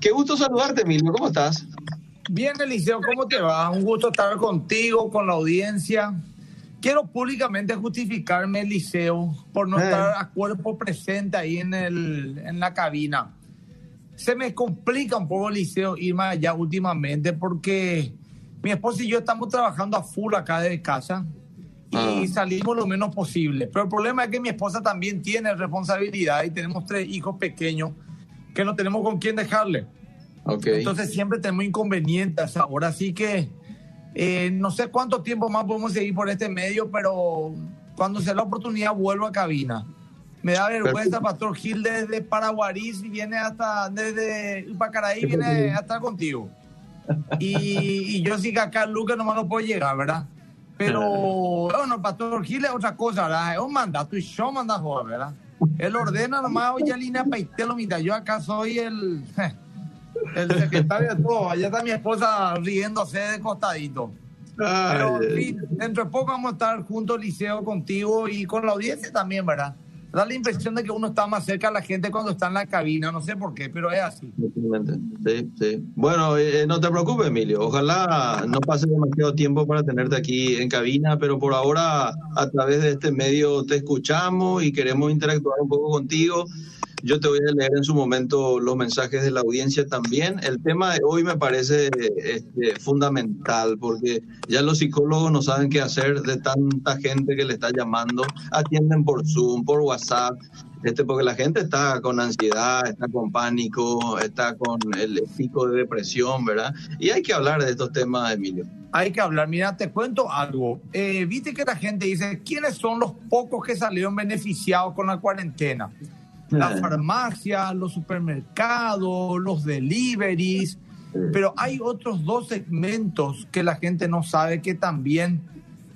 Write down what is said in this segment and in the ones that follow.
Qué gusto saludarte, Emilio. ¿Cómo estás? Bien, Eliseo, ¿cómo te va? Un gusto estar contigo, con la audiencia. Quiero públicamente justificarme, Eliseo, por no Eh. estar a cuerpo presente ahí en, el, en la cabina. Se me complica un poco, Eliseo, irme allá últimamente porque mi esposa y yo estamos trabajando a full acá desde casa y Ah. salimos lo menos posible. Pero el problema es que mi esposa también tiene responsabilidad y tenemos tres hijos pequeños que no tenemos con quién dejarle. Ok. Entonces siempre tenemos inconvenientes ahora, así que eh, no sé cuánto tiempo más podemos seguir por este medio, pero cuando sea la oportunidad vuelvo a cabina. Me da vergüenza, Pastor Gil, desde Paraguarís viene hasta, desde Pacaraí viene hasta contigo. Y, y yo sí que acá Lucas nomás no puedo llegar, ¿verdad? Pero bueno, Pastor Gil es otra cosa, ¿verdad? Es un mandato y yo mando a jugar, ¿verdad? Él ordena nomás, oye, línea paitelo, mira, yo acá soy el, el secretario de todo. Allá está mi esposa riéndose de costadito. Pero, en fin, dentro de poco vamos a estar juntos, Liceo, contigo y con la audiencia también, ¿verdad? Da la impresión de que uno está más cerca a la gente cuando está en la cabina, no sé por qué, pero es así. Sí, sí. Bueno, eh, no te preocupes, Emilio. Ojalá no pase demasiado tiempo para tenerte aquí en cabina, pero por ahora a través de este medio te escuchamos y queremos interactuar un poco contigo. Yo te voy a leer en su momento los mensajes de la audiencia también. El tema de hoy me parece este, fundamental porque ya los psicólogos no saben qué hacer de tanta gente que le está llamando. Atienden por Zoom, por WhatsApp, este, porque la gente está con ansiedad, está con pánico, está con el pico de depresión, ¿verdad? Y hay que hablar de estos temas, Emilio. Hay que hablar. Mira, te cuento algo. Eh, Viste que la gente dice, ¿quiénes son los pocos que salieron beneficiados con la cuarentena? Las farmacias, los supermercados, los deliveries. Pero hay otros dos segmentos que la gente no sabe que también,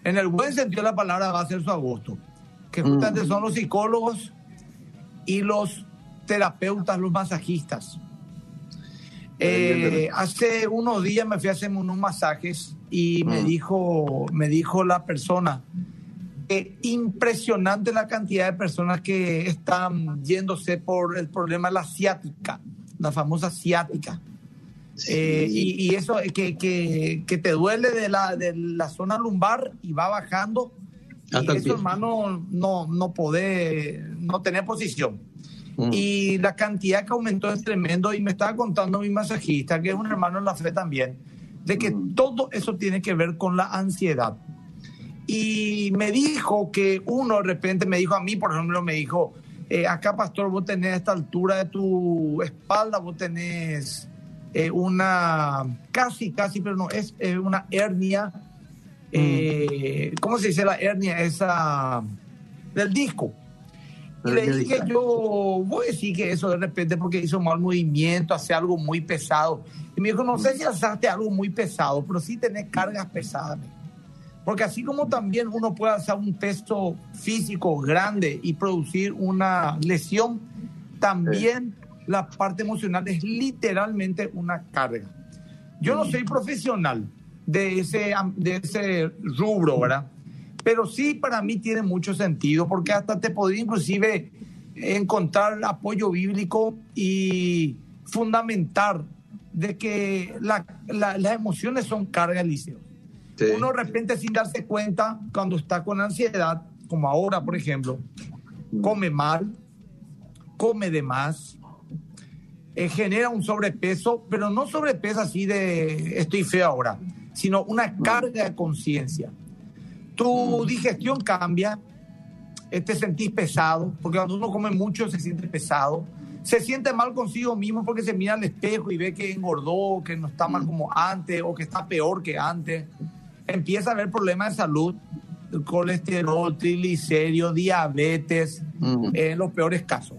en el buen sentido de la palabra, va a ser su agosto. Que justamente son los psicólogos y los terapeutas, los masajistas. Eh, hace unos días me fui a hacerme unos masajes y me Mm. dijo, me dijo la persona que impresionante la cantidad de personas que están yéndose por el problema de la ciática, la famosa ciática. Eh, y, y eso eh, que, que, que te duele de la, de la zona lumbar y va bajando. Hasta y eso, hermano, no, no poder, no tener posición. Mm. Y la cantidad que aumentó es tremendo. Y me estaba contando mi masajista, que es un hermano en la fe también, de que Mm. todo eso tiene que ver con la ansiedad. Y me dijo que uno de repente me dijo a mí, por ejemplo, me dijo, eh, acá pastor, vos tenés a esta altura de tu espalda, vos tenés eh, una, casi, casi, pero no, es eh, una hernia. eh, ¿Cómo se dice la hernia? Esa del disco. Y le dije yo, voy a decir que eso de repente porque hizo mal movimiento, hace algo muy pesado. Y me dijo, no sé si haces algo muy pesado, pero sí tenés cargas pesadas. Porque así como también uno puede hacer un peso físico grande y producir una lesión, también la parte emocional es literalmente una carga. Yo no soy profesional de ese, de ese rubro, ¿verdad? Pero sí para mí tiene mucho sentido porque hasta te podría inclusive encontrar apoyo bíblico y fundamentar de que la- la- las emociones son carga, Liceo. Sí. Uno de repente sin darse cuenta, cuando está con ansiedad, como ahora, por ejemplo, come mal, come de más, eh, genera un sobrepeso, pero no sobrepeso así de estoy feo ahora, sino una carga de conciencia. Tu digestión cambia, eh, te sentís pesado, porque cuando uno come mucho se siente pesado, se siente mal consigo mismo porque se mira al espejo y ve que engordó, que no está mal como antes o que está peor que antes. Empieza a haber problemas de salud, colesterol, triglicéridos, diabetes, Mm. en los peores casos.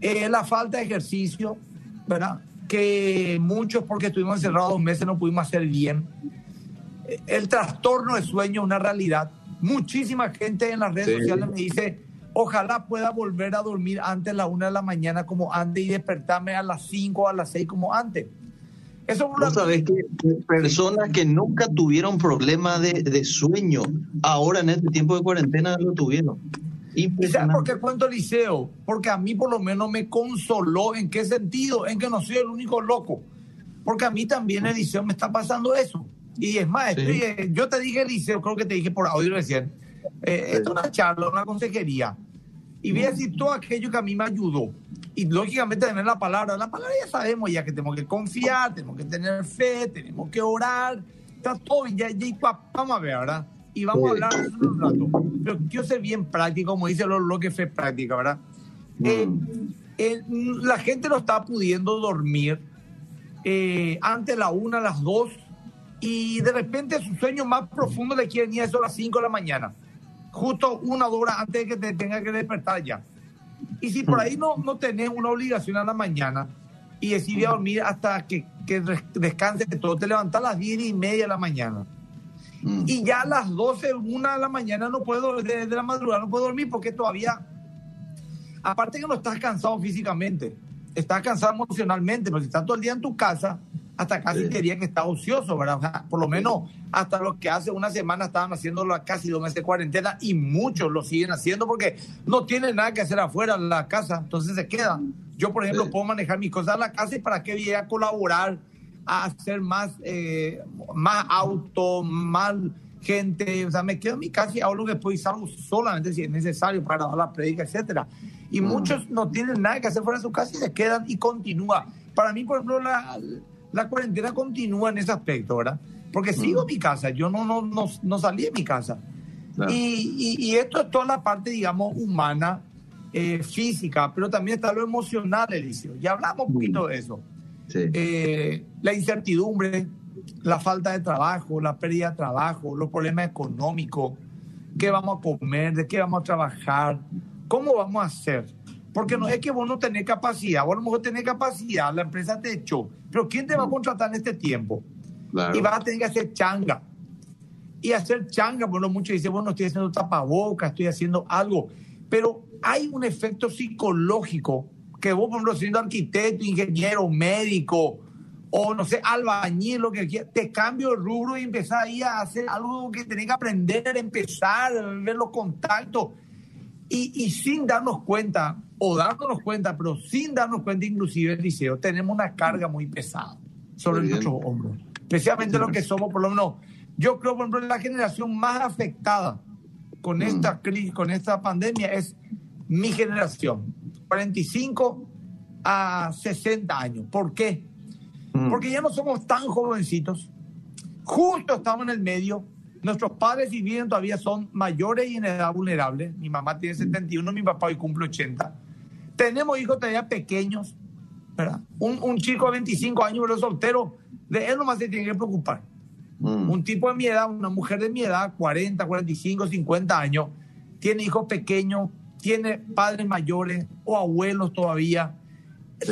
Eh, la falta de ejercicio, ¿verdad? Que muchos, porque estuvimos encerrados dos meses, no pudimos hacer bien. El trastorno de sueño es una realidad. Muchísima gente en las redes Sí. sociales me dice, ojalá pueda volver a dormir antes de la una de la mañana como antes y despertarme a las 5 o a las 6 como antes. Eso Vos sabés que que personas que nunca tuvieron problema de, de sueño, ahora en este tiempo de cuarentena lo tuvieron. ¿Y sabes por qué cuento liceo? Porque a mí por lo menos me consoló. ¿En qué sentido? En que no soy el único loco. Porque a mí también el liceo me está pasando eso. Y es más, yo te dije liceo, creo que te dije por audio recién. Eh, Esto es una charla, una consejería. Y voy a decir todo aquello que a mí me ayudó. Y lógicamente tener la palabra. La palabra ya sabemos ya que tenemos que confiar, tenemos que tener fe, tenemos que orar. Está todo. Ya, ya, vamos a ver, ¿verdad? Y vamos a hablar de un rato. Pero yo sé bien práctico, como dice lo, que fe práctica, ¿verdad? Mm. Eh, eh, la gente no está pudiendo dormir eh, antes la una, las dos, y de repente su sueño más profundo le quieren ir a eso a las cinco de la mañana, justo una hora antes de que te tenga que despertar ya. Y si por ahí no, no tenés una obligación a la mañana y decides dormir hasta que, que descanse todo, te levantas a las diez y media de la mañana. Mm. Y ya a las 12, una de la mañana no puedo, de, de la madrugada no puedo dormir porque todavía, aparte que no estás cansado físicamente, estás cansado emocionalmente, pero si estás todo el día en tu casa, hasta casi sí. diría que está ocioso, ¿verdad? por lo menos hasta los que hace una semana estaban haciéndolo casi dos meses de cuarentena y muchos lo siguen haciendo porque no tienen nada que hacer afuera en la casa, entonces se quedan. Yo, por ejemplo, puedo manejar mis cosas en la casa y para qué voy a colaborar a hacer más, eh, más auto, más gente, o sea, me quedo en mi casa y hago lo que puedo y salgo solamente si es necesario para dar la predica, etcétera. Y muchos no tienen nada que hacer fuera de su casa y se quedan y continúa. Para mí, por ejemplo, la, la cuarentena continúa en ese aspecto, ¿verdad? Porque mm. sigo en mi casa, yo no, no, no, no salí de mi casa. Y, y, esto es toda la parte, digamos, humana, eh, física, pero también está lo emocional, Elicio. Ya hablamos un poquito mm. de eso. Sí. Eh, la incertidumbre, la falta de trabajo, la pérdida de trabajo, los problemas económicos, qué vamos a comer, de qué vamos a trabajar, ¿Cómo vamos a hacer? Porque no es que vos no tenés capacidad, vos a lo mejor tenés capacidad, la empresa te echó, pero ¿quién te va a contratar en este tiempo? Y vas a tener que hacer changa. Y hacer changa, bueno, muchos dicen, bueno, estoy haciendo tapabocas, estoy haciendo algo, pero hay un efecto psicológico que vos, por ejemplo, siendo arquitecto, ingeniero, médico, o no sé, albañil, lo que quieras, te cambio el rubro y empezás ahí a hacer algo que tenés que aprender, empezar, ver los contactos. Y, sin darnos cuenta, o dándonos cuenta, pero sin darnos cuenta, inclusive el liceo, tenemos una carga muy pesada sobre nuestros hombros. Especialmente los que somos, por lo menos, yo creo, por ejemplo, la generación más afectada con mm. esta crisis, con esta pandemia es mi generación, 45 a 60 años. ¿Por qué? Mm. Porque ya no somos tan jovencitos, justo estamos en el medio, Nuestros padres, si bien todavía son mayores y en edad vulnerable, mi mamá tiene 71, mi papá hoy cumple 80. Tenemos hijos todavía pequeños, ¿verdad? Un, un chico de 25 años, pero soltero, de él nomás se tiene que preocupar. Mm. Un tipo de mi edad, una mujer de mi edad, 40, 45, 50 años, tiene hijos pequeños, tiene padres mayores o abuelos todavía.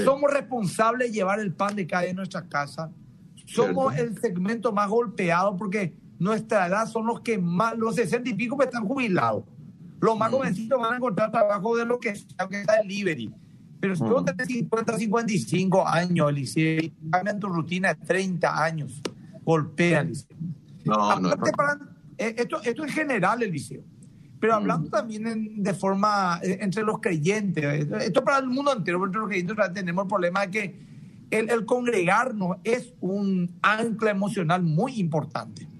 Somos responsables de llevar el pan de cada día en nuestra casa. Somos el segmento más golpeado porque nuestra edad son los que más, los 60 y pico que están jubilados. Los más mm. jovencitos van a encontrar trabajo de lo que sea, que está delivery. Pero si tú tienes 50, 55 años, Eliseo, cambian tu rutina de 30 años, golpea, Eliseo. No, no, eh, esto, esto en general, Eliseo. Pero mm. hablando también de forma eh, entre los creyentes, esto para el mundo entero, entre los creyentes tenemos el problema de que el, el congregarnos es un ancla emocional muy importante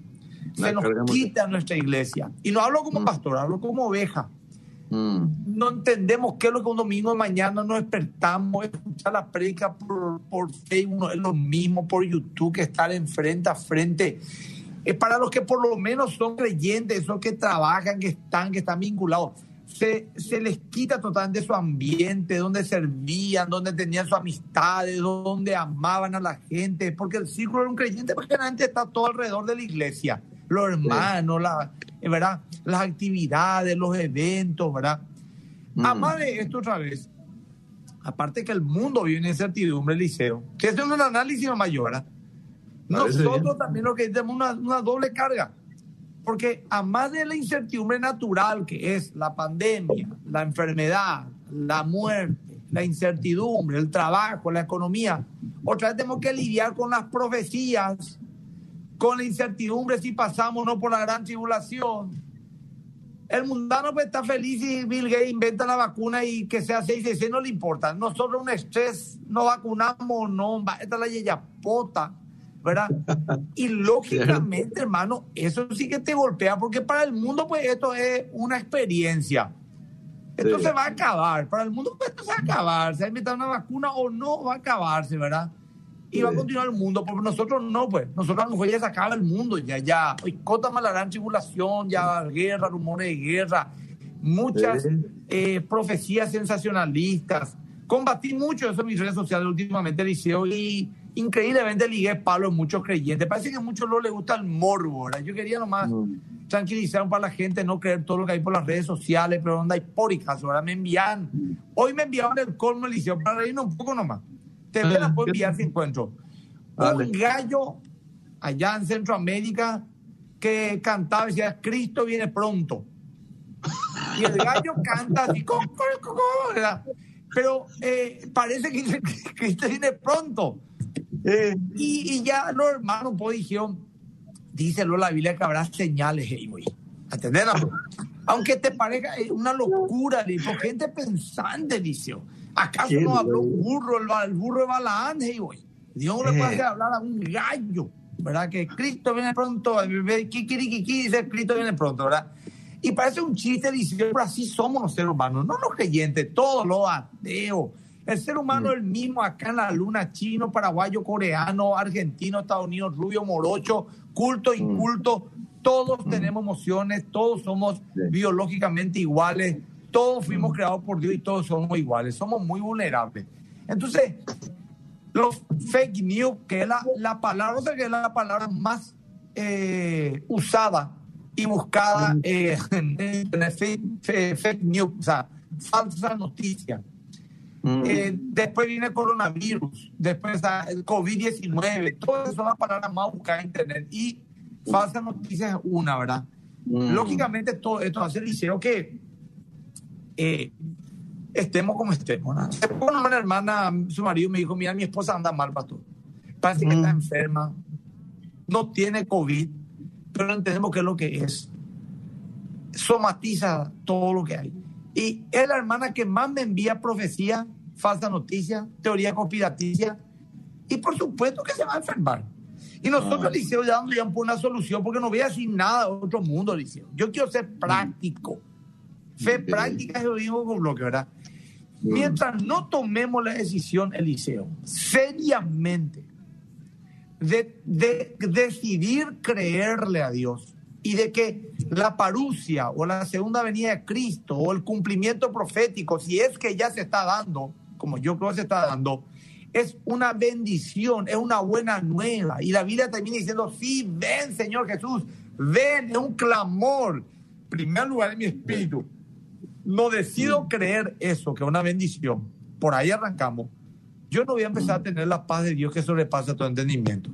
se nos quita nuestra iglesia. Y no hablo como mm. pastor, hablo como oveja. Mm. No entendemos qué es lo que un domingo de mañana nos despertamos, escuchar la predica por, por Facebook, es lo mismo por YouTube que estar en frente a frente. Es para los que por lo menos son creyentes, esos que trabajan, que están, que están vinculados. Se, se, les quita totalmente su ambiente, donde servían, donde tenían sus amistades, donde amaban a la gente, porque el círculo de un creyente prácticamente está todo alrededor de la iglesia los hermanos, la, eh, ¿verdad? las actividades, los eventos, ¿verdad? Mm. Además de esto otra vez, aparte que el mundo vive en incertidumbre, Liceo, que es un análisis mayor, ¿verdad? nosotros también lo que tenemos una, una doble carga, porque además de la incertidumbre natural que es la pandemia, la enfermedad, la muerte, la incertidumbre, el trabajo, la economía, otra vez tenemos que lidiar con las profecías con la incertidumbre si pasamos o no por la gran tribulación, El mundano pues, está feliz y Bill Gates inventa la vacuna y que sea 6 no le importa. Nosotros un estrés, no vacunamos, no, esta es la pota, ¿verdad? Y lógicamente, hermano, eso sí que te golpea, porque para el mundo, pues esto es una experiencia. Esto se va a acabar. Para el mundo, pues esto se va a acabar. Se va a inventar una vacuna o no va a acabarse, ¿verdad? Y va a continuar el mundo, porque nosotros no, pues, nosotros a lo mejor ya se acaba el mundo, ya, ya, cota malarán tribulación, ya guerra, rumores de guerra, muchas eh, profecías sensacionalistas. Combatí mucho eso en mis redes sociales últimamente, Liceo, y increíblemente ligué palo en muchos creyentes. Parece que a muchos no les gusta el morbo, ¿verdad? Yo quería nomás tranquilizar para la gente, no creer todo lo que hay por las redes sociales, pero onda hipóricas, ahora me envían, hoy me enviaron el colmo, Liceo, para reírnos un poco nomás. Te la puedo enviar si encuentro. Un gallo allá en Centroamérica que cantaba y decía, Cristo viene pronto. Y el gallo canta así, pero eh, parece que Cristo viene pronto. Eh. Y, ya los hermanos pues dijeron, díselo la Biblia que habrá señales, hey, güey. Aunque te parezca una locura, dijo gente pensante, dice. ¿Acaso no habló un burro, el, burro de Balaán? Dios le puede eh. hablar a un gallo, ¿verdad? Que Cristo viene pronto, kikirikiki dice Cristo viene pronto, ¿verdad? Y parece un chiste, dice, pero así somos los seres humanos, no los creyentes, todos los ateos. El ser humano es el mismo acá en la luna, chino, paraguayo, coreano, argentino, Estados Unidos, rubio, morocho, culto, inculto. Todos tenemos emociones, todos somos biológicamente iguales, todos fuimos creados por Dios y todos somos iguales, somos muy vulnerables. Entonces, los fake news, que es la, la palabra, o sea, que es la palabra más eh, usada y buscada eh, en, fake, news, o sea, falsa noticia. Mm. Eh, después viene el coronavirus, después el COVID-19, todas esas son las palabras más buscadas en Internet. Y falsa noticia es una, ¿verdad? Mm. Lógicamente, todo esto hace el liceo que eh, estemos como estemos. Bueno, una hermana, su marido me dijo, mira, mi esposa anda mal, pastor. Parece que está mm. enferma, no tiene COVID, pero no entendemos qué es lo que es. Somatiza todo lo que hay. Y es la hermana que más me envía profecía, falsa noticia, teoría conspirativa. Y por supuesto que se va a enfermar. Y nosotros, Liceo, ya ya una solución, porque no voy a decir nada de otro mundo, Liceo. Yo quiero ser práctico. Fe práctica es mismo con bloque, ¿verdad? Mientras no tomemos la decisión, Eliseo, seriamente, de, de, decidir creerle a Dios y de que la parucia o la segunda venida de Cristo o el cumplimiento profético, si es que ya se está dando, como yo creo que se está dando, es una bendición, es una buena nueva. Y la Biblia termina diciendo, sí, ven Señor Jesús, ven, es un clamor, primer lugar en mi espíritu, no decido mm. creer eso, que es una bendición, por ahí arrancamos, yo no voy a empezar a mm. tener la paz de Dios que sobrepasa todo entendimiento.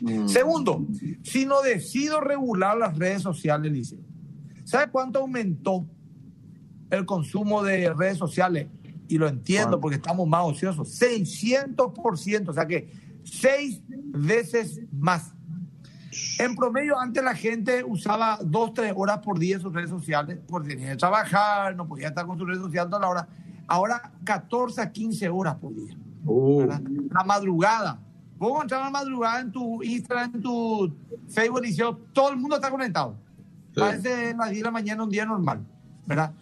Mm. Segundo, si no decido regular las redes sociales, dice, ¿sabe cuánto aumentó el consumo de redes sociales? Y lo entiendo porque estamos más ociosos. 600%, o sea que seis veces más. En promedio, antes la gente usaba dos, tres horas por día sus redes sociales, porque tenía que trabajar, no podía estar con sus redes sociales toda la hora. Ahora, 14 a 15 horas por día. Uh. La madrugada. Vos encontrar la madrugada en tu Instagram, en tu Facebook, y todo el mundo está conectado. Parece las 10 de la mañana un día normal, ¿verdad?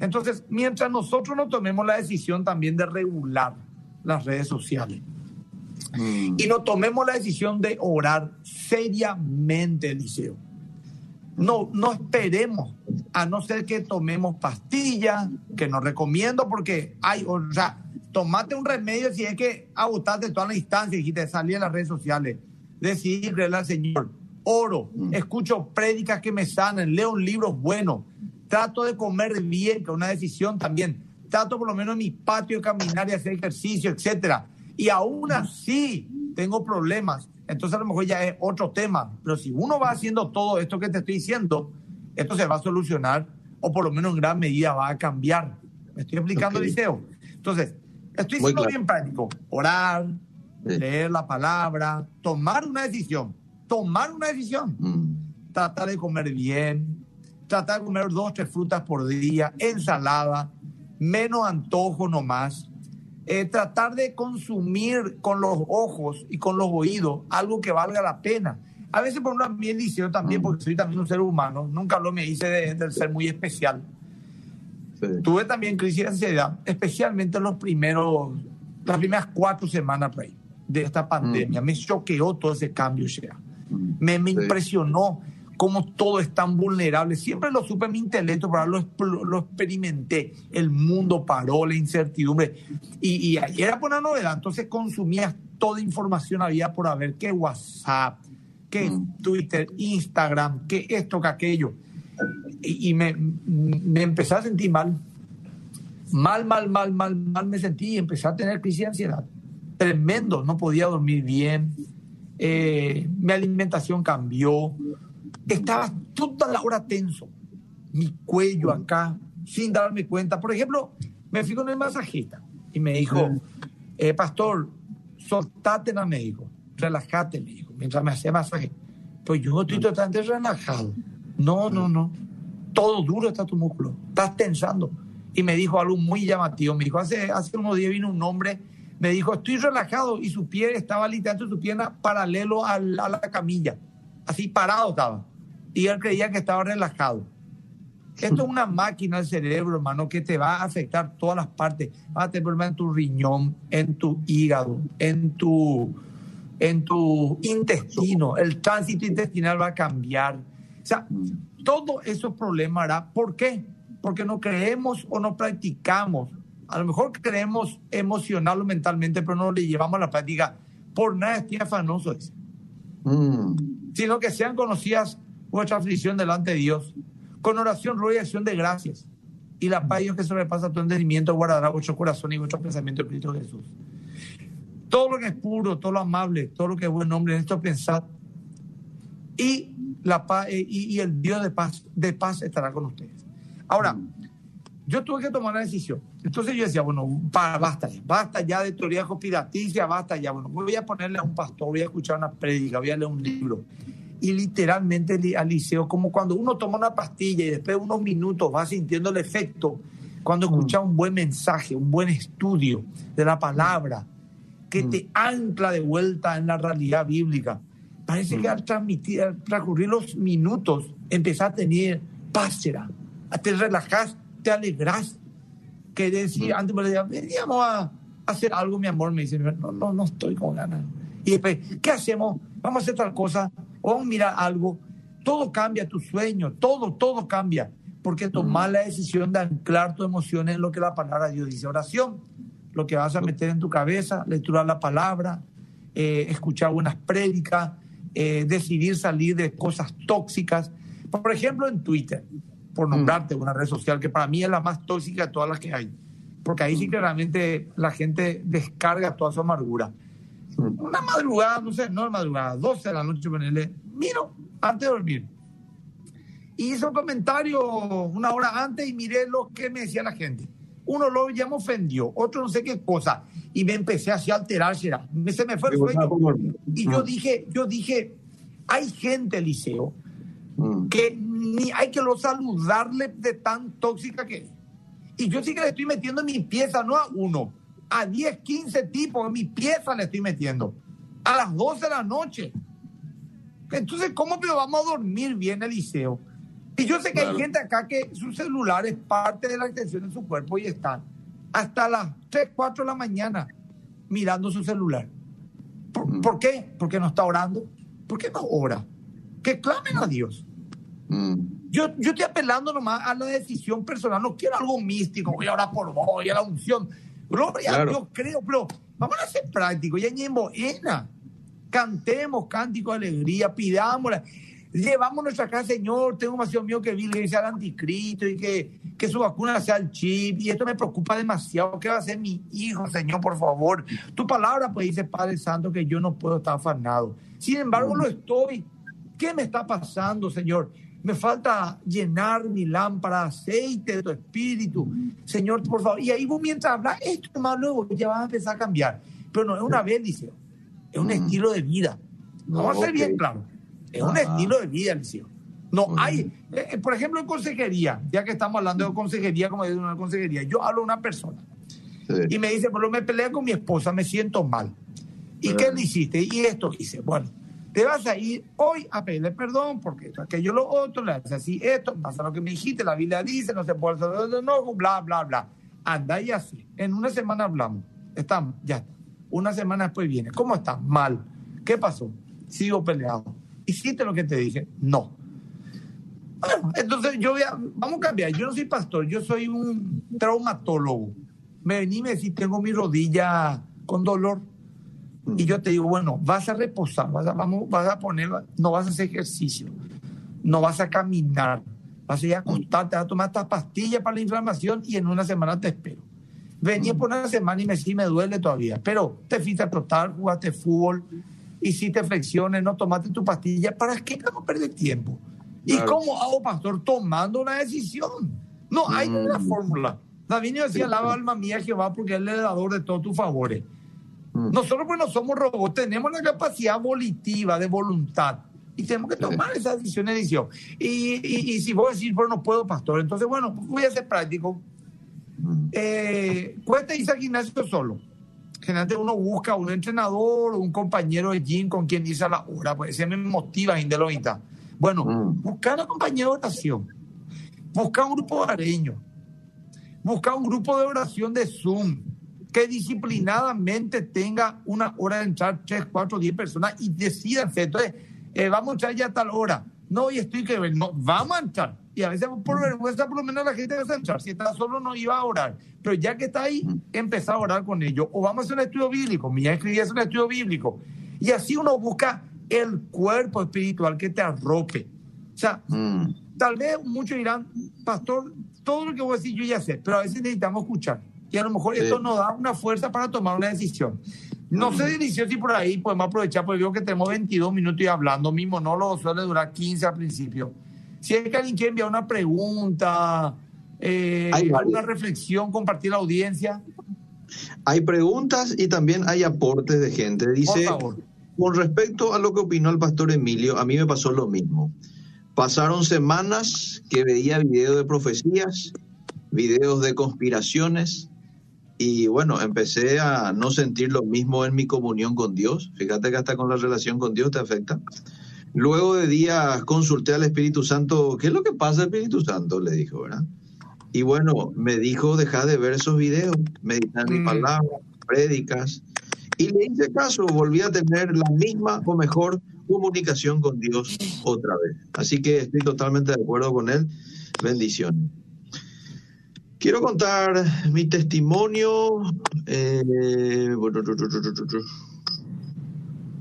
Entonces, mientras nosotros no tomemos la decisión también de regular las redes sociales, Mm. Y no tomemos la decisión de orar seriamente, Eliseo. No, no esperemos, a no ser que tomemos pastillas, que nos recomiendo, porque hay, o sea, tomate un remedio si es que agotaste toda la instancia y te salí en las redes sociales. Decidirle al Señor, oro, mm. escucho prédicas que me sanen, leo libros buenos, trato de comer bien, que es una decisión también. Trato por lo menos en mi patio de caminar y hacer ejercicio, etcétera y aún así tengo problemas, entonces a lo mejor ya es otro tema. Pero si uno va haciendo todo esto que te estoy diciendo, esto se va a solucionar o por lo menos en gran medida va a cambiar. ¿Me estoy explicando, Liceo? Entonces, estoy siendo bien práctico. Orar, leer la palabra, tomar una decisión. Tomar una decisión. Mm. Tratar de comer bien, tratar de comer dos, tres frutas por día, ensalada, menos antojo nomás. Eh, tratar de consumir con los ojos y con los oídos algo que valga la pena. A veces por una mi edición también, porque soy también un ser humano, nunca lo me hice del ser muy especial. Tuve también crisis de ansiedad, especialmente en los primeros, las primeras cuatro semanas de esta pandemia. Mm. Me choqueó todo ese cambio, ya. Mm. Me, me impresionó cómo todo es tan vulnerable. Siempre lo supe en mi intelecto, pero lo, lo experimenté. El mundo paró, la incertidumbre. Y, y era por una novedad. Entonces consumías toda información había por haber, que WhatsApp, que mm. Twitter, Instagram, que esto, que aquello. Y, me, me empecé a sentir mal. Mal, mal, mal, mal, mal me sentí y empecé a tener crisis de ansiedad. Tremendo, no podía dormir bien. Eh, mi alimentación cambió, estaba toda la hora tenso, mi cuello acá, sin darme cuenta. Por ejemplo, me fui con el masajista y me dijo, eh, pastor, soltate, me dijo, relájate, me dijo, mientras me hacía masaje. Pues yo estoy totalmente relajado. No, no, no. Todo duro está tu músculo. Estás tensando. Y me dijo algo muy llamativo. Me dijo, hace, hace unos días vino un hombre, me dijo, estoy relajado. Y su pie estaba literalmente su pierna paralelo a la camilla. Así parado estaba y él creía que estaba relajado. Esto es una máquina del cerebro, hermano, que te va a afectar todas las partes. Va a tener problemas en tu riñón, en tu hígado, en tu, en tu intestino. El tránsito intestinal va a cambiar. O sea, todo esos problemas hará. ¿Por qué? Porque no creemos o no practicamos. A lo mejor creemos emocional o mentalmente, pero no le llevamos a la práctica. Por nada estoy afanoso. Mm. Sino que sean conocidas vuestra aflicción delante de Dios, con oración, ruego y acción de gracias. Y la paz de Dios que sobrepasa tu entendimiento guardará vuestro corazón y vuestro pensamiento en Cristo Jesús. Todo lo que es puro, todo lo amable, todo lo que es buen nombre, en esto pensad. Y, la paz, eh, y, el Dios de paz, de paz estará con ustedes. Ahora, yo tuve que tomar la decisión. Entonces yo decía, bueno, basta ya, basta ya de teoría conspiraticia, basta ya. Bueno, voy a ponerle a un pastor, voy a escuchar una prédica, voy a leer un libro y literalmente al liceo, como cuando uno toma una pastilla y después de unos minutos va sintiendo el efecto, cuando mm. escucha un buen mensaje, un buen estudio de la palabra, que mm. te ancla de vuelta en la realidad bíblica. Parece que mm. al transmitir, al transcurrir los minutos, empezás a tener paz, te relajas, te alegras. Que decir, antes me decía, veníamos a hacer algo, mi amor, me dice, no, no, no estoy con ganas. Y después, ¿qué hacemos? Vamos a hacer tal cosa. O mira algo, todo cambia tu sueño, todo, todo cambia, porque tomar la decisión de anclar tu emoción en lo que la palabra de Dios dice. Oración, lo que vas a meter en tu cabeza, lectura la palabra, eh, escuchar buenas prédicas, eh, decidir salir de cosas tóxicas. Por ejemplo, en Twitter, por nombrarte una red social que para mí es la más tóxica de todas las que hay, porque ahí sí que realmente la gente descarga toda su amargura. Una madrugada, no sé, no es madrugada, 12 de la noche, ponerle, miro antes de dormir. Y hice un comentario una hora antes y miré lo que me decía la gente. Uno lo ya me ofendió, otro no sé qué cosa. Y me empecé así a alterar, se me fue el sueño. Y yo dije, yo dije, hay gente, Liceo, mm. que ni hay que lo saludarle de tan tóxica que es. Y yo sí que le estoy metiendo en mi pieza, no a uno, a 10, 15 tipos en mi pieza le estoy metiendo. A las 12 de la noche. Entonces, ¿cómo pero vamos a dormir bien, Eliseo? Y yo sé que hay gente acá que su celular es parte de la extensión de su cuerpo y están hasta las 3, 4 de la mañana mirando su celular. ¿Por, mm. qué? Porque no está orando. ¿Por qué no ora? Que clamen a Dios. Mm. Yo, yo estoy apelando nomás a la decisión personal. No quiero algo místico. Voy a orar por vos, voy a la unción. Gloria yo creo, pero vamos a ser prácticos. Ya en Moena, cantemos cántico de alegría, pidámosla. Llevamos nuestra casa, Señor. Tengo demasiado mío que que sea el anticristo y que, que su vacuna sea el chip. Y esto me preocupa demasiado. ¿Qué va a hacer mi hijo, Señor, por favor? Tu palabra, pues dice, Padre Santo, que yo no puedo estar afanado. Sin embargo, lo estoy. ¿Qué me está pasando, Señor? Me falta llenar mi lámpara de aceite de tu espíritu. Señor, por favor. Y ahí vos mientras hablas, esto más luego ya vas a empezar a cambiar. Pero no es una bendición, es un estilo de vida. Vamos a ser bien claro. Es un estilo de vida, Liceo. No hay, eh, por ejemplo, en consejería, ya que estamos hablando de consejería, como dice una consejería, yo hablo a una persona y me dice, pero me peleé con mi esposa, me siento mal. ¿Y qué le hiciste? Y esto hice. Bueno, te vas a ir hoy a pedirle perdón porque esto, aquello, lo otro, le haces así, esto, pasa lo que me dijiste, la Biblia dice, no se puede hacer de nuevo, bla, bla, bla. Anda y así. En una semana hablamos. Estamos, ya está. Una semana después viene. ¿Cómo estás? Mal. ¿Qué pasó? Sigo peleado. ¿Hiciste lo que te dije? No. Bueno, entonces yo voy a, vamos a cambiar. Yo no soy pastor, yo soy un traumatólogo. Me vení y me decís, tengo mi rodilla con dolor y yo te digo, bueno, vas a reposar, vas a, vamos, vas a poner, no vas a hacer ejercicio, no vas a caminar, vas a ir a acostarte, vas a tomar estas pastillas para la inflamación y en una semana te espero. Venía por una semana y me sí me duele todavía, pero te fuiste a trotar, jugaste fútbol, hiciste flexiones, no tomaste tu pastilla, ¿para qué no perder tiempo? ¿Y cómo hago, pastor? Tomando una decisión. No hay una mm. fórmula. David decía, lava alma mía Jehová porque él es el dador de todos tus favores. Mm. Nosotros, pues no somos robots, tenemos la capacidad volitiva de voluntad y tenemos que tomar esa decisión de edición. Y, y, si vos decís, bueno, no puedo, pastor, entonces, bueno, voy a ser práctico. Mm. Eh, cuesta irse al gimnasio solo. Generalmente uno busca un entrenador o un compañero de gym con quien irse a la hora, pues se me motiva de Bueno, mm. buscar un compañero de oración, buscar un grupo areño, buscar un grupo de oración de Zoom, que disciplinadamente tenga una hora de entrar 3, 4, 10 personas y decidan. Entonces, eh, vamos a entrar ya a tal hora. No, y estoy que ver, no, vamos a entrar. Y a veces por vergüenza, por lo menos la gente va a entrar. Si está solo, no iba a orar. Pero ya que está ahí, empezar a orar con ellos. O vamos a hacer un estudio bíblico. Mi escribía es un estudio bíblico. Y así uno busca el cuerpo espiritual que te arrope. O sea, mm. tal vez muchos dirán, pastor, todo lo que voy a decir yo ya sé, pero a veces necesitamos escuchar a lo mejor esto nos da una fuerza para tomar una decisión. No sé, Delicio, si por ahí podemos aprovechar, porque veo que tenemos 22 minutos y hablando. Mi monólogo suele durar 15 al principio. Si es que alguien quiere enviar una pregunta, eh, una reflexión, compartir la audiencia. Hay preguntas y también hay aportes de gente. Dice, con respecto a lo que opinó el pastor Emilio, a mí me pasó lo mismo. Pasaron semanas que veía videos de profecías, videos de conspiraciones, y bueno, empecé a no sentir lo mismo en mi comunión con Dios. Fíjate que hasta con la relación con Dios te afecta. Luego de días consulté al Espíritu Santo, ¿qué es lo que pasa, Espíritu Santo? Le dijo, ¿verdad? Y bueno, me dijo, deja de ver esos videos, meditar mi mm. palabra, prédicas. Y le hice caso, volví a tener la misma o mejor comunicación con Dios otra vez. Así que estoy totalmente de acuerdo con él. Bendiciones. Quiero contar mi testimonio. Eh,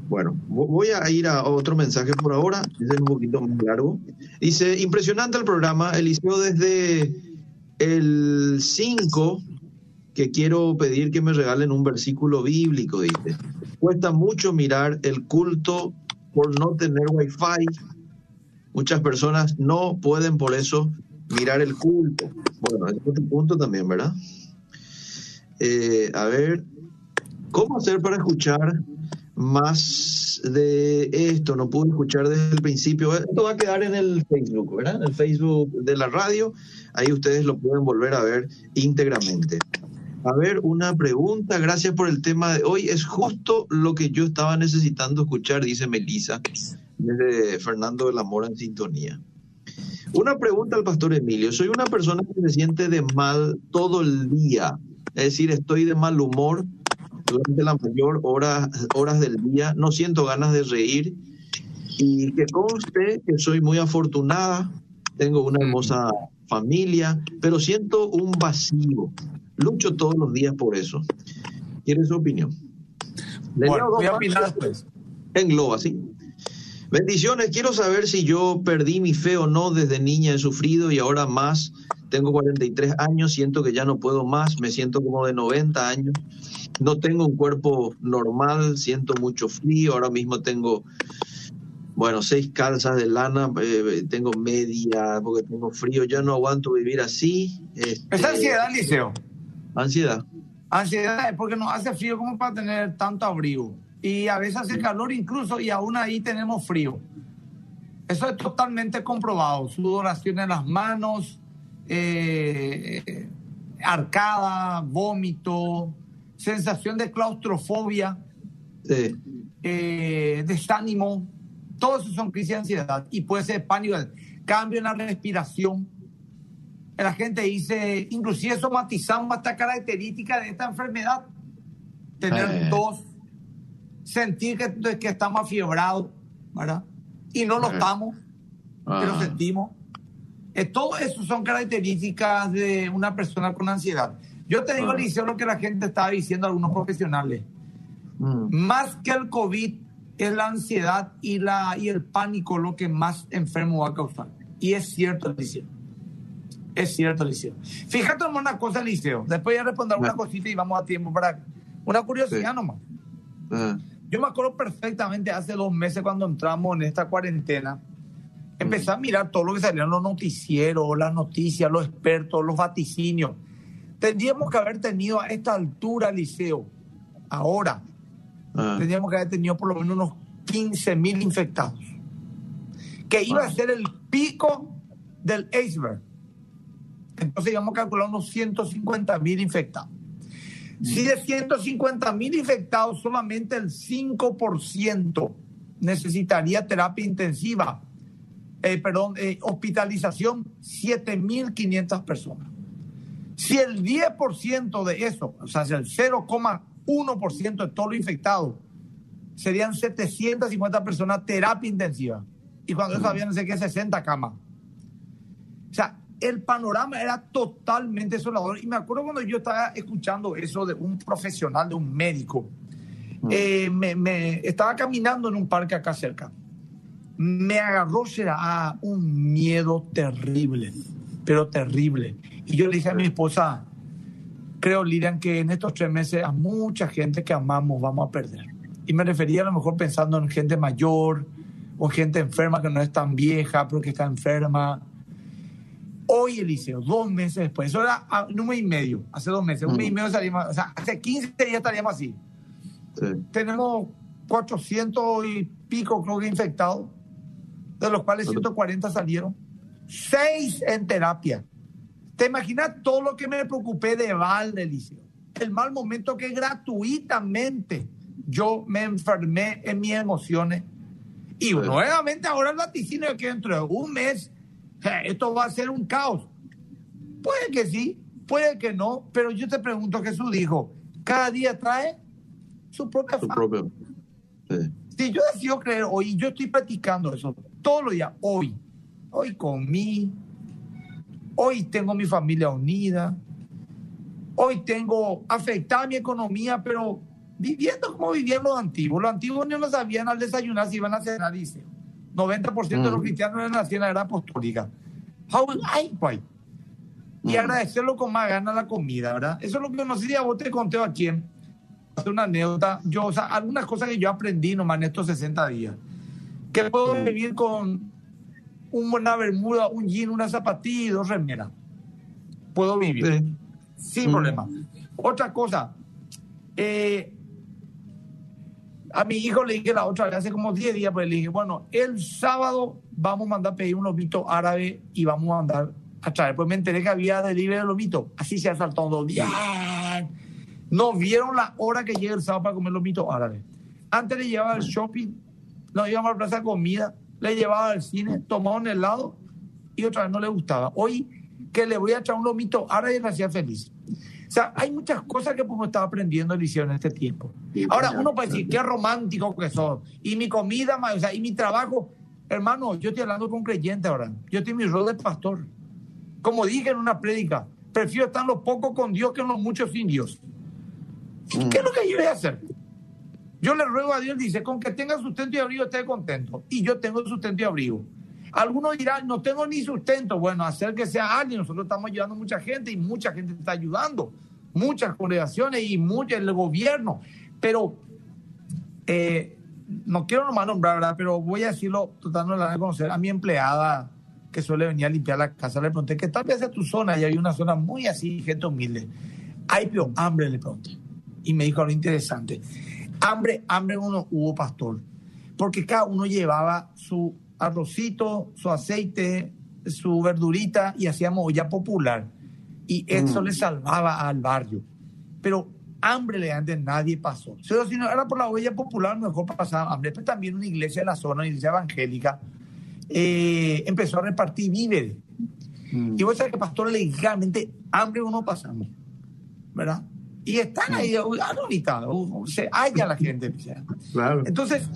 bueno, voy a ir a otro mensaje por ahora, es un poquito más largo. Dice, impresionante el programa, Eliseo, desde el 5, que quiero pedir que me regalen un versículo bíblico, dice. Cuesta mucho mirar el culto por no tener wifi. Muchas personas no pueden por eso mirar el culto. Bueno, es otro punto también, ¿verdad? Eh, a ver, ¿cómo hacer para escuchar más de esto? No pude escuchar desde el principio. Esto va a quedar en el Facebook, ¿verdad? En el Facebook de la radio. Ahí ustedes lo pueden volver a ver íntegramente. A ver, una pregunta. Gracias por el tema de hoy. Es justo lo que yo estaba necesitando escuchar, dice Melisa, desde Fernando de la Mora en sintonía. Una pregunta al pastor Emilio. Soy una persona que se siente de mal todo el día. Es decir, estoy de mal humor durante la mayor horas, horas del día. No siento ganas de reír. Y que conste que soy muy afortunada. Tengo una hermosa familia, pero siento un vacío. Lucho todos los días por eso. ¿Quieres su opinión? bueno, voy a opinar después. Engloba, ¿sí? Bendiciones, quiero saber si yo perdí mi fe o no. Desde niña he sufrido y ahora más. Tengo 43 años, siento que ya no puedo más, me siento como de 90 años. No tengo un cuerpo normal, siento mucho frío. Ahora mismo tengo, bueno, seis calzas de lana, eh, tengo media porque tengo frío. Ya no aguanto vivir así. Este, ¿Es ansiedad, Liceo? Ansiedad. Ansiedad es porque no hace frío como para tener tanto abrigo y a veces hace calor incluso y aún ahí tenemos frío. Eso es totalmente comprobado. Sudoración en las manos, eh, arcada, vómito, sensación de claustrofobia, eh, desánimo. Todo eso son crisis de ansiedad y puede ser pánico, cambio en la respiración. La gente dice, inclusive somatizamos esta característica de esta enfermedad. Tener eh. tos, sentir que, que estamos afiebrados, ¿verdad? Y no lo estamos, pero ah. sentimos. Eh, todo eso son características de una persona con ansiedad. Yo te digo, Liceo, lo que la gente estaba diciendo, algunos profesionales. Mm. Más que el COVID, es la ansiedad y, la, y el pánico lo que más enfermo va a causar. Y es cierto, Liceo. Es cierto, Liceo. Fíjate en una cosa, Liceo. Después voy a responder una cosita y vamos a tiempo para una curiosidad nomás. Yo me acuerdo perfectamente hace dos meses cuando entramos en esta cuarentena Empecé a mirar todo lo que salía en los noticieros, las noticias, los expertos, los vaticinios. Tendríamos que haber tenido a esta altura, Liceo, ahora, ah. tendríamos que haber tenido por lo menos unos 15 mil infectados. Que iba a ser el pico del iceberg. Entonces íbamos a calcular unos 150 mil infectados. Si de 150 mil infectados, solamente el 5% necesitaría terapia intensiva eh, perdón, eh, hospitalización 7.500 personas. Si el 10% de eso, o sea, el 0,1% de todo lo infectado, serían 750 personas terapia intensiva. Y cuando eso había no sé qué, 60 camas. O sea, el panorama era totalmente desolador. Y me acuerdo cuando yo estaba escuchando eso de un profesional, de un médico. Eh, me, estaba caminando en un parque acá cerca me agarró a un miedo terrible, pero terrible. Y yo le dije a mi esposa, creo, Lilian, que en estos tres meses a mucha gente que amamos vamos a perder. Y me refería a lo mejor pensando en gente mayor o gente enferma que no es tan vieja, pero que está enferma. Hoy, Eliseo, dos meses después, eso era en un mes y medio, hace dos meses, un mes y medio salimos, o sea, hace 15 días estaríamos así. Tenemos 400 y pico, creo que infectados de los cuales 140 salieron, seis en terapia. ¿Te imaginas todo lo que me preocupé de Val, Liceo? El mal momento que gratuitamente yo me enfermé en mis emociones. Y nuevamente ahora el vaticinio que dentro de un mes esto va a ser un caos. Puede que sí, puede que no, pero yo te pregunto, Jesús dijo, cada día trae su propia su propio, Si yo decido creer hoy, yo estoy practicando eso todos los días, hoy, hoy comí, hoy tengo mi familia unida, hoy tengo afectada mi economía, pero viviendo como vivían los antiguos. Los antiguos no lo sabían al desayunar si iban a cenar, dice. 90% de los mm. cristianos en la cena era apostólica. How I, y mm. agradecerlo con más ganas la comida, ¿verdad? Eso es lo que no sé si a vos te conté a quién. Hacer una anécdota. Yo, o sea, algunas cosas que yo aprendí nomás en estos 60 días que puedo vivir con una bermuda, un jean, una zapatilla y dos remeras. Puedo vivir. Sin problema. Otra cosa. Eh, a mi hijo le dije la otra vez, hace como 10 días, pues le dije, bueno, el sábado vamos a mandar a pedir un lomito árabe y vamos a mandar a traer. Pues me enteré que había delivery de lomito. Así se ha saltado dos días. No vieron la hora que llega el sábado para comer lomito árabe. Antes le llevaba el shopping nos íbamos a la plaza de comida, le llevaba al cine, tomaba un helado y otra vez no le gustaba. Hoy que le voy a echar un lomito, ya me hacía feliz. O sea, hay muchas cosas que hemos estado aprendiendo en en este tiempo. Ahora, uno puede decir, qué romántico que son. Y mi comida, o sea, y mi trabajo. Hermano, yo estoy hablando con creyente ahora. Yo estoy en mi rol de pastor. Como dije en una prédica, prefiero estar los pocos con Dios que en los muchos sin Dios. ¿Qué es lo que yo voy a hacer? Yo le ruego a Dios, dice, con que tenga sustento y abrigo esté contento. Y yo tengo sustento y abrigo. Algunos dirán, no tengo ni sustento. Bueno, hacer que sea alguien. Nosotros estamos ayudando a mucha gente y mucha gente está ayudando. Muchas congregaciones y mucho el gobierno. Pero eh, no quiero nomás nombrar, ¿verdad? Pero voy a decirlo, tratando de conocer a mi empleada que suele venir a limpiar la casa. Le pregunté, ¿qué tal vez a tu zona? Y hay una zona muy así, gente humilde. Hay pero hambre, le pregunté. Y me dijo algo interesante Hambre, hambre uno hubo pastor, porque cada uno llevaba su arrocito, su aceite, su verdurita y hacíamos olla popular. Y eso mm. le salvaba al barrio. Pero hambre le antes nadie pasó. Pero si no era por la olla popular, mejor pasaba hambre. Pero también una iglesia de la zona, una iglesia evangélica, eh, empezó a repartir víveres. Mm. Y vos sabés que, pastor, legalmente hambre uno pasamos. ¿Verdad? Y están ahí ahorita, se halla la gente. Claro. Entonces,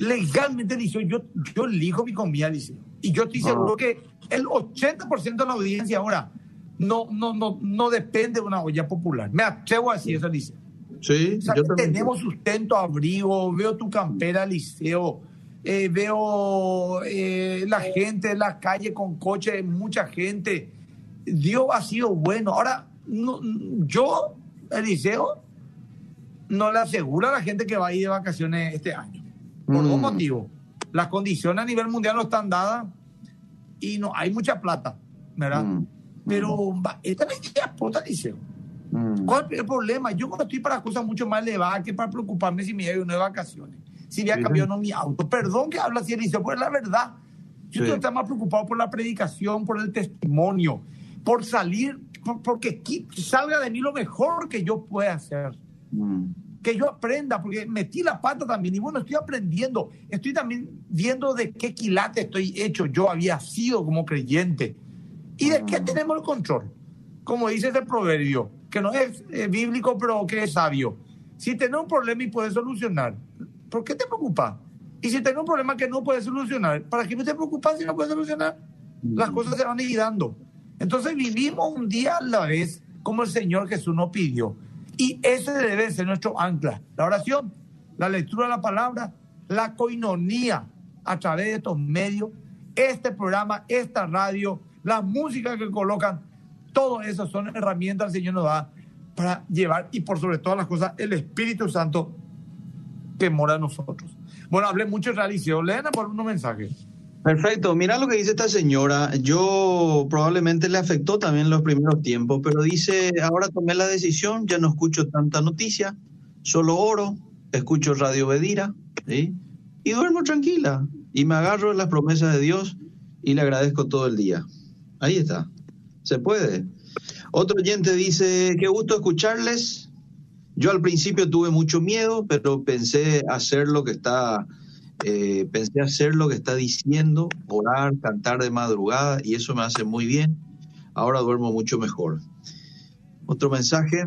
legalmente dice, yo, yo elijo mi comida, dice. Y yo estoy seguro ah. que el 80% de la audiencia ahora no, no, no, no depende de una olla popular. Me atrevo a decir eso, dice. Sí, tenemos sustento, abrigo, veo tu campera, liceo, eh, veo eh, la gente en la calle con coche, mucha gente. Dios ha sido bueno. Ahora, no, yo Eliseo no le asegura a la gente que va a ir de vacaciones este año. Por dos mm. motivos. Las condiciones a nivel mundial no están dadas y no hay mucha plata, ¿verdad? Mm. Pero esta es la idea, Eliseo. Mm. ¿Cuál es el problema? Yo cuando estoy para cosas mucho más elevadas que para preocuparme si me voy de vacaciones. Si voy a cambiar no mi auto. Perdón que habla así, Eliseo, pero es la verdad. Yo estoy más preocupado por la predicación, por el testimonio, por salir porque salga de mí lo mejor que yo pueda hacer. Mm. Que yo aprenda, porque metí la pata también. Y bueno, estoy aprendiendo. Estoy también viendo de qué quilate estoy hecho. Yo había sido como creyente. ¿Y de qué mm. tenemos el control? Como dice ese proverbio, que no es eh, bíblico, pero que es sabio. Si tenés un problema y puedes solucionar, ¿por qué te preocupas? Y si tenés un problema que no puedes solucionar, ¿para qué te preocupas si no puedes solucionar? Las mm. cosas se van a ir dando. Entonces vivimos un día a la vez como el Señor Jesús nos pidió. Y ese debe ser nuestro ancla. La oración, la lectura de la palabra, la coinonía a través de estos medios, este programa, esta radio, la música que colocan, todo eso son herramientas que el Señor nos da para llevar y por sobre todas las cosas el Espíritu Santo que mora en nosotros. Bueno, hablé mucho de religión. Lean por unos mensajes. Perfecto, mira lo que dice esta señora. Yo probablemente le afectó también los primeros tiempos, pero dice, ahora tomé la decisión, ya no escucho tanta noticia, solo oro, escucho Radio Bedira, y duermo tranquila, y me agarro en las promesas de Dios y le agradezco todo el día. Ahí está, se puede. Otro oyente dice, qué gusto escucharles. Yo al principio tuve mucho miedo, pero pensé hacer lo que está eh, pensé hacer lo que está diciendo, orar, cantar de madrugada y eso me hace muy bien. Ahora duermo mucho mejor. Otro mensaje.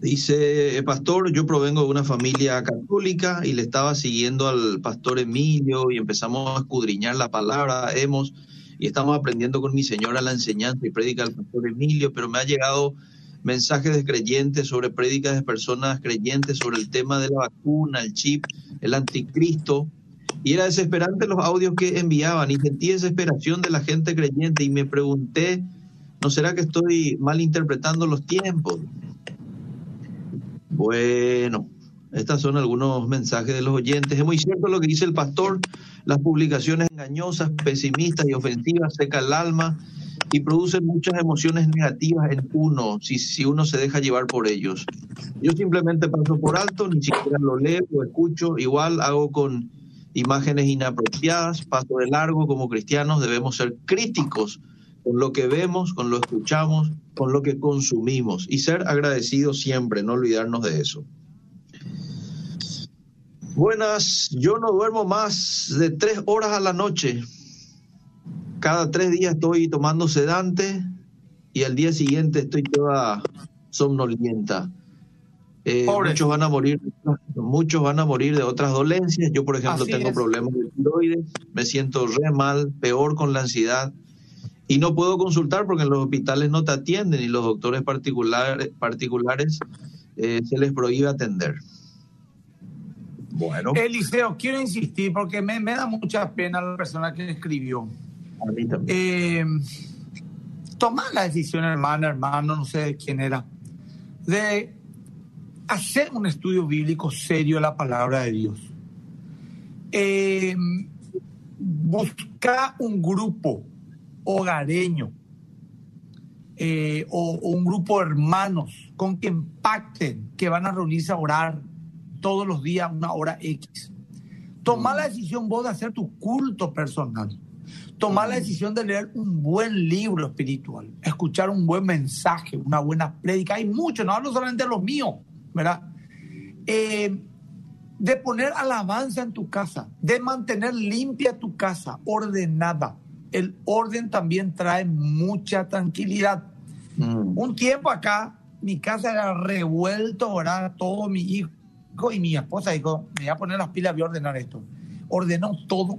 Dice, pastor, yo provengo de una familia católica y le estaba siguiendo al pastor Emilio y empezamos a escudriñar la palabra, hemos, y estamos aprendiendo con mi señora la enseñanza y prédica del pastor Emilio, pero me ha llegado mensajes de creyentes, sobre prédicas de personas creyentes, sobre el tema de la vacuna, el chip, el anticristo. Y era desesperante los audios que enviaban y sentí desesperación de la gente creyente y me pregunté, ¿no será que estoy mal interpretando los tiempos? Bueno, estos son algunos mensajes de los oyentes. Es muy cierto lo que dice el pastor, las publicaciones engañosas, pesimistas y ofensivas secan el alma y producen muchas emociones negativas en uno si, si uno se deja llevar por ellos. Yo simplemente paso por alto, ni siquiera lo leo o escucho, igual hago con imágenes inapropiadas, paso de largo, como cristianos debemos ser críticos con lo que vemos, con lo escuchamos, con lo que consumimos y ser agradecidos siempre, no olvidarnos de eso. Buenas, yo no duermo más de tres horas a la noche cada tres días estoy tomando sedante y al día siguiente estoy toda somnolienta. Eh, muchos van a morir, muchos van a morir de otras dolencias. Yo, por ejemplo, tengo problemas de tiroides, me siento re mal, peor con la ansiedad y no puedo consultar porque en los hospitales no te atienden y los doctores particulares, particulares eh, se les prohíbe atender. Bueno. Eliseo, quiero insistir porque me, me da mucha pena la persona que escribió. Eh, tomar la decisión, hermana, hermano, no sé quién era, de hacer un estudio bíblico serio de la palabra de Dios. Eh, buscar un grupo hogareño eh, o, un grupo de hermanos con que impacten, que van a reunirse a orar todos los días una hora X Tomar la decisión vos de hacer tu culto personal. Tomar la decisión de leer un buen libro espiritual, escuchar un buen mensaje, una buena prédica. Hay mucho, no hablo solamente de los míos, ¿verdad? Eh, de poner alabanza en tu casa, de mantener limpia tu casa, ordenada. El orden también trae mucha tranquilidad. Mm. Un tiempo acá, mi casa era revuelto, ahora todo mi hijo y mi esposa dijo, me voy a poner las pilas, voy a ordenar esto. Ordenó todo,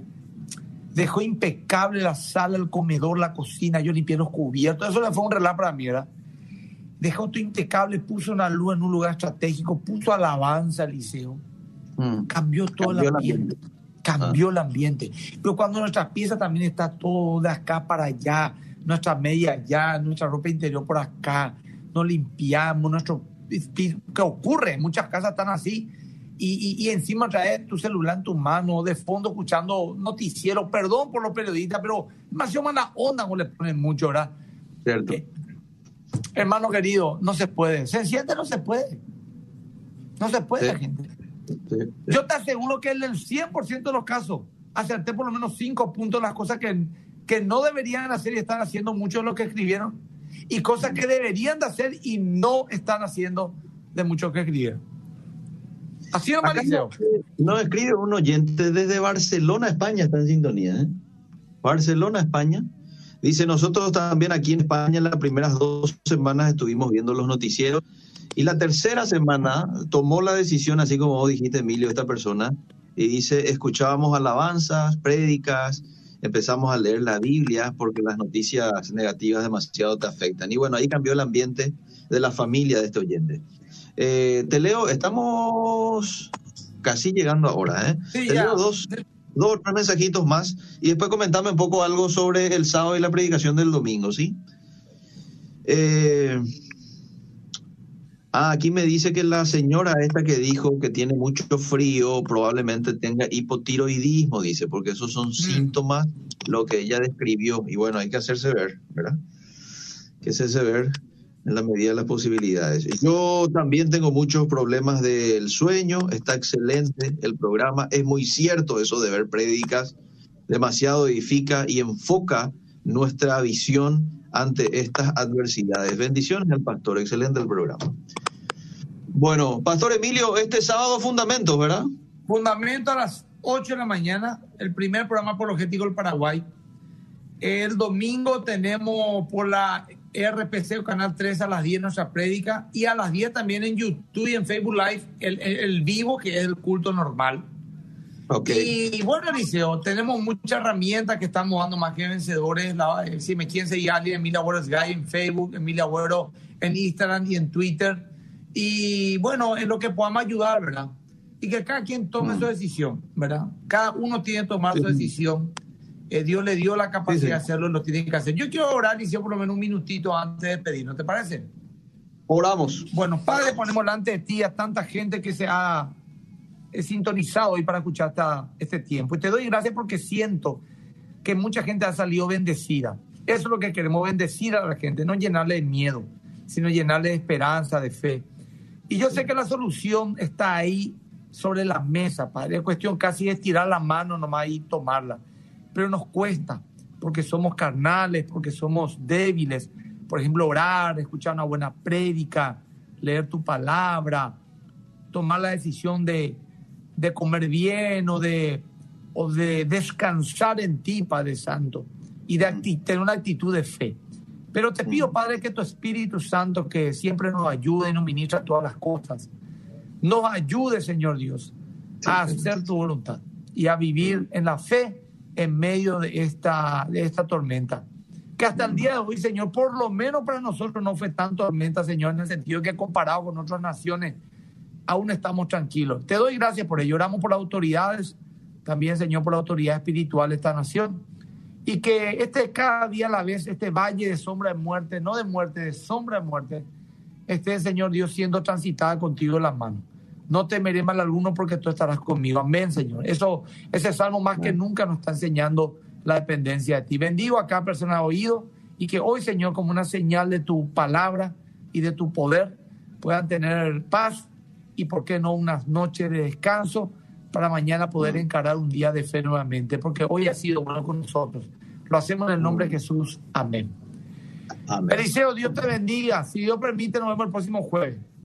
dejó impecable la sala, el comedor, la cocina, yo limpié los cubiertos, eso le fue un relato para mí, ¿verdad? Dejó todo impecable, puso una luz en un lugar estratégico, puso alabanza al liceo, mm. cambió todo el ambiente. Cambió ah. el ambiente. Pero cuando nuestra pieza también está toda acá para allá, nuestra media allá, nuestra ropa interior por acá, nos limpiamos, nuestro ¿Qué ocurre, muchas casas están así. Y, y, encima traes tu celular en tu mano, de fondo escuchando noticiero. Perdón por los periodistas, pero demasiado mala onda no le ponen mucho, ¿verdad? Cierto. Eh, hermano querido, no se puede. Se siente, no se puede. No se puede, gente. Yo te aseguro que en el 100% de los casos acerté por lo menos cinco puntos las cosas que, que no deberían hacer y están haciendo muchos de los que escribieron y cosas que deberían de hacer y no están haciendo de mucho que escribir. Así es, Maliceo. No escribe un oyente desde Barcelona, España, está en sintonía. ¿eh? Barcelona, España. Dice, nosotros también aquí en España las primeras dos semanas estuvimos viendo los noticieros y la tercera semana tomó la decisión, así como vos dijiste, Emilio, esta persona, y dice, escuchábamos alabanzas, prédicas, empezamos a leer la Biblia porque las noticias negativas demasiado te afectan. Y bueno, ahí cambió el ambiente de la familia de este oyente. Eh, te leo, estamos casi llegando ahora, ¿eh? te leo dos, dos mensajitos más y después comentame un poco algo sobre el sábado y la predicación del domingo, ¿sí? Eh, Ah, aquí me dice que la señora esta que dijo que tiene mucho frío probablemente tenga hipotiroidismo, dice, porque esos son mm. síntomas, lo que ella describió. Y bueno, hay que hacerse ver, ¿verdad? Que hacerse ver en la medida de las posibilidades. Yo también tengo muchos problemas del sueño, está excelente el programa, es muy cierto eso de ver prédicas, demasiado edifica y enfoca nuestra visión ante estas adversidades. Bendiciones al pastor, excelente el programa. Bueno, Pastor Emilio, este sábado fundamentos, ¿verdad? Fundamento a las 8 de la mañana, el primer programa apologético del Paraguay. El domingo tenemos por la RPC o Canal 3 a las 10 nuestra prédica y a las 10 también en YouTube y en Facebook Live el, el vivo, que es el culto normal. Y bueno, Eliseo, tenemos muchas herramientas que estamos dando más que vencedores. Eh, si me quieren seguir, alguien, Emilia Agüero Guy en Facebook, Emilia Agüero en Instagram y en Twitter. Y bueno, en lo que podamos ayudar, ¿verdad? Y que cada quien tome mm. su decisión, ¿verdad? Cada uno tiene que tomar su decisión. Eh, Dios le dio la capacidad de hacerlo, lo tiene que hacer. Yo quiero orar, Eliseo, por lo menos un minutito antes de pedir, ¿no te parece? Oramos. Bueno, Padre, ponemos delante de ti a tanta gente que se ha sintonizado hoy para escuchar este tiempo. Y te doy gracias porque siento que mucha gente ha salido bendecida. Eso es lo que queremos, bendecir a la gente, no llenarle de miedo, sino llenarle de esperanza, de fe. Y yo sé que la solución está ahí sobre la mesa, Padre. Es cuestión casi de estirar la mano nomás y tomarla. Pero nos cuesta, porque somos carnales, porque somos débiles. Por ejemplo, orar, escuchar una buena prédica, leer tu palabra, tomar la decisión de, de comer bien o de, o de descansar en ti, Padre Santo, y de tener una actitud de fe. Pero te pido, Padre, que tu Espíritu Santo, que siempre nos ayude y nos ministra todas las cosas, nos ayude, Señor Dios, a hacer tu voluntad y a vivir en la fe en medio de esta, de esta tormenta. Que hasta el día de hoy, Señor, por lo menos para nosotros no fue tanto tormenta, Señor, en el sentido que comparado con otras naciones, aún estamos tranquilos. Te doy gracias por ello. Oramos por las autoridades, también, Señor, por la autoridad espiritual de esta nación. Y que este cada día a la vez, este valle de sombra de muerte, no de muerte, de sombra de muerte, esté, Señor Dios, siendo transitada contigo en las manos. No temeré mal alguno porque tú estarás conmigo. Amén, Señor. Eso, ese salmo más que nunca nos está enseñando la dependencia de ti. Bendigo a cada persona oído y que hoy, Señor, como una señal de tu palabra y de tu poder, puedan tener paz y, por qué no, unas noches de descanso para mañana poder encarar un día de fe nuevamente, porque hoy ha sido bueno con nosotros. Lo hacemos en el nombre de Jesús. Amén. Amén. Eliseo, Dios te bendiga. Si Dios permite, nos vemos el próximo jueves.